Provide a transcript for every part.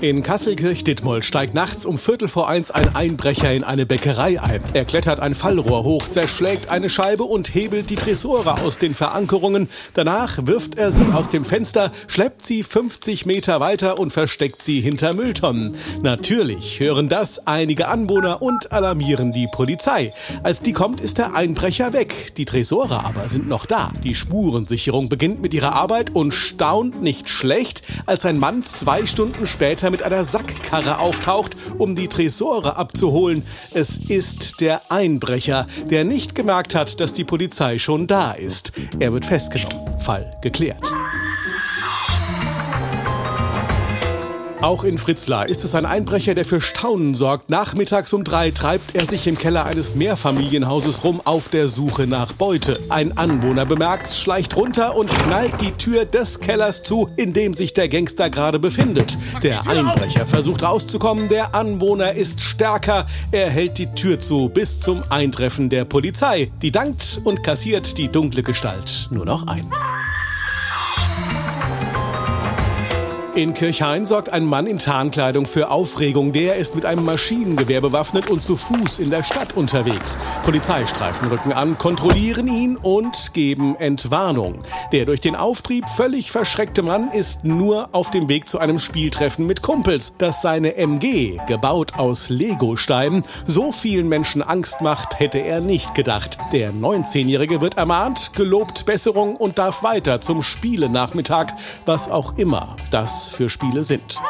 In Kasselkirch-Dittmold steigt nachts um Viertel vor eins ein Einbrecher in eine Bäckerei ein. Er klettert ein Fallrohr hoch, zerschlägt eine Scheibe und hebelt die Tresore aus den Verankerungen. Danach wirft er sie aus dem Fenster, schleppt sie 50 Meter weiter und versteckt sie hinter Mülltonnen. Natürlich hören das einige Anwohner und alarmieren die Polizei. Als die kommt, ist der Einbrecher weg. Die Tresore aber sind noch da. Die Spurensicherung beginnt mit ihrer Arbeit und staunt nicht schlecht, als ein Mann zwei Stunden später später mit einer Sackkarre auftaucht, um die Tresore abzuholen. Es ist der Einbrecher, der nicht gemerkt hat, dass die Polizei schon da ist. Er wird festgenommen. Fall geklärt. Auch in Fritzlar ist es ein Einbrecher, der für Staunen sorgt. Nachmittags um drei treibt er sich im Keller eines Mehrfamilienhauses rum auf der Suche nach Beute. Ein Anwohner bemerkt's, schleicht runter und knallt die Tür des Kellers zu, in dem sich der Gangster gerade befindet. Der Einbrecher versucht rauszukommen, der Anwohner ist stärker. Er hält die Tür zu bis zum Eintreffen der Polizei. Die dankt und kassiert die dunkle Gestalt nur noch ein. In Kirchhain sorgt ein Mann in Tarnkleidung für Aufregung. Der ist mit einem Maschinengewehr bewaffnet und zu Fuß in der Stadt unterwegs. Polizeistreifen rücken an, kontrollieren ihn und geben Entwarnung. Der durch den Auftrieb völlig verschreckte Mann ist nur auf dem Weg zu einem Spieltreffen mit Kumpels, das seine MG, gebaut aus Legosteinen, so vielen Menschen Angst macht, hätte er nicht gedacht. Der 19-Jährige wird ermahnt, gelobt Besserung und darf weiter zum Spielenachmittag, was auch immer das für Spiele sind.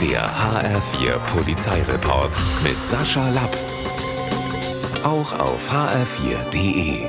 Der HR4 Polizeireport mit Sascha Lapp. Auch auf hr4.de.